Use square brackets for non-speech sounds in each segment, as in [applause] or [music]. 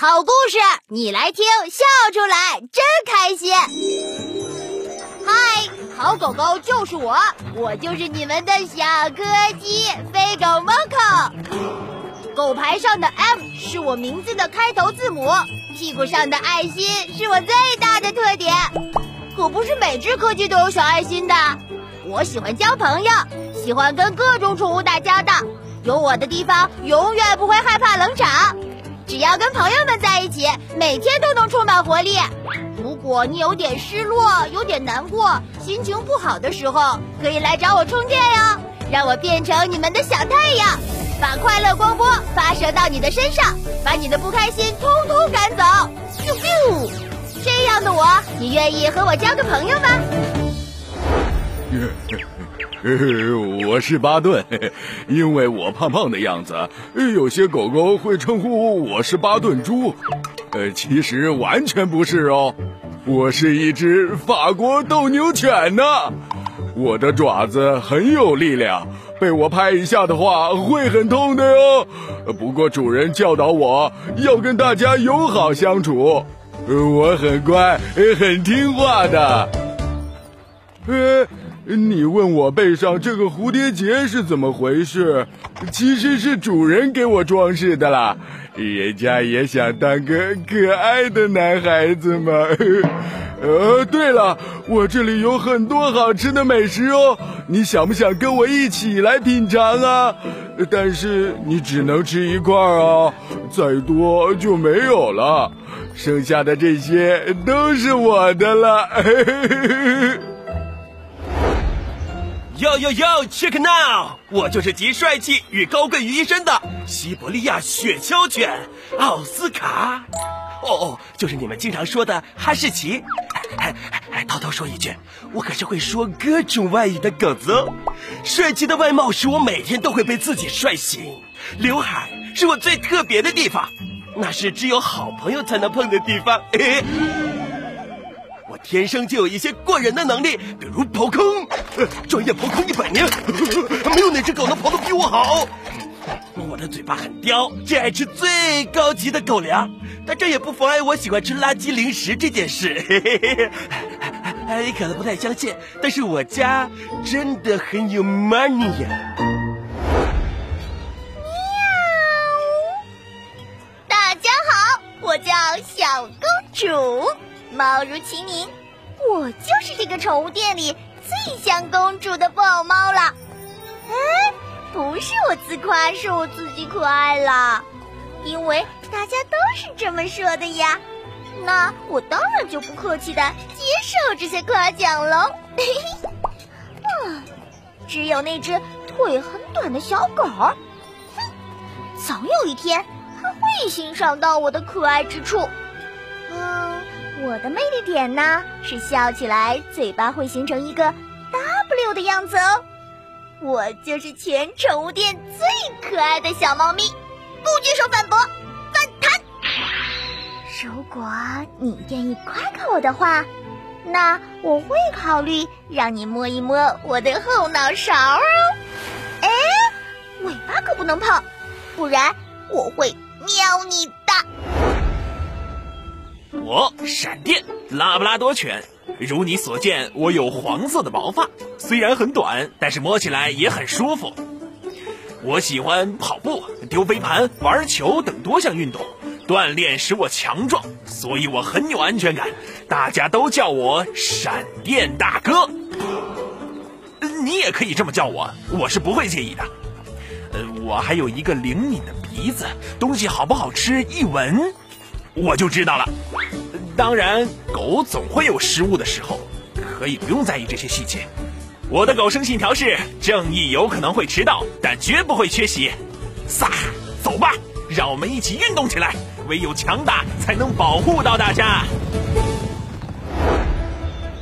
好故事你来听，笑出来真开心。嗨，好狗狗就是我，我就是你们的小柯基，飞狗 Moco。狗牌上的 M 是我名字的开头字母，屁股上的爱心是我最大的特点。可不是每只柯基都有小爱心的。我喜欢交朋友，喜欢跟各种宠物打交道。有我的地方，永远不会害怕冷场。只要跟朋友们在一起，每天都能充满活力。如果你有点失落、有点难过、心情不好的时候，可以来找我充电哟，让我变成你们的小太阳，把快乐光波发射到你的身上，把你的不开心通通赶走。咻咻，这样的我，你愿意和我交个朋友吗？[laughs] [laughs] 我是巴顿，[laughs] 因为我胖胖的样子，有些狗狗会称呼我是巴顿猪。呃，其实完全不是哦，我是一只法国斗牛犬呢。我的爪子很有力量，被我拍一下的话会很痛的哟。不过主人教导我要跟大家友好相处，我很乖，很听话的。呃。你问我背上这个蝴蝶结是怎么回事？其实是主人给我装饰的啦，人家也想当个可爱的男孩子嘛。[laughs] 呃，对了，我这里有很多好吃的美食哦，你想不想跟我一起来品尝啊？但是你只能吃一块哦，再多就没有了，剩下的这些都是我的了。[laughs] 哟哟哟，Check now！我就是集帅气与高贵于一身的西伯利亚雪橇犬奥斯卡。哦哦，就是你们经常说的哈士奇。哎哎，偷偷说一句，我可是会说各种外语的狗子哦。帅气的外貌使我每天都会被自己帅醒，刘海是我最特别的地方，那是只有好朋友才能碰的地方。嘿 [laughs] 嘿我天生就有一些过人的能力，比如跑空，专业跑坑一百年，[laughs] 没有哪只狗能跑得比我好。我的嘴巴很刁，只爱吃最高级的狗粮，但这也不妨碍我喜欢吃垃圾零食这件事。嘿嘿嘿你可能不太相信，但是我家真的很有 money 呀。喵大家好，我叫小公主。貌如其名，我就是这个宠物店里最像公主的布偶猫了。哎，不是我自夸，是我自己可爱了，因为大家都是这么说的呀。那我当然就不客气的接受这些夸奖喽。嘿嘿，嗯，只有那只腿很短的小狗，哼，总有一天它会欣赏到我的可爱之处。我的魅力点呢，是笑起来嘴巴会形成一个 W 的样子哦。我就是全宠物店最可爱的小猫咪，不接受反驳，反弹。如果你愿意夸夸我的话，那我会考虑让你摸一摸我的后脑勺哦。哎，尾巴可不能碰，不然我会喵你的。我闪电拉布拉多犬，如你所见，我有黄色的毛发，虽然很短，但是摸起来也很舒服。我喜欢跑步、丢飞盘、玩球等多项运动，锻炼使我强壮，所以我很有安全感。大家都叫我闪电大哥，你也可以这么叫我，我是不会介意的。呃，我还有一个灵敏的鼻子，东西好不好吃，一闻。我就知道了。当然，狗总会有失误的时候，可以不用在意这些细节。我的狗生信条是：正义有可能会迟到，但绝不会缺席。撒，走吧，让我们一起运动起来。唯有强大，才能保护到大家。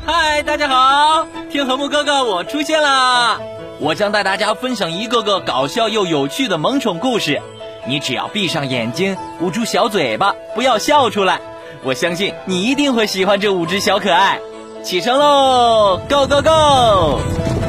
嗨，大家好，天和木哥哥，我出现了。我将带大家分享一个个搞笑又有趣的萌宠故事。你只要闭上眼睛，捂住小嘴巴，不要笑出来。我相信你一定会喜欢这五只小可爱。起床喽，Go Go Go！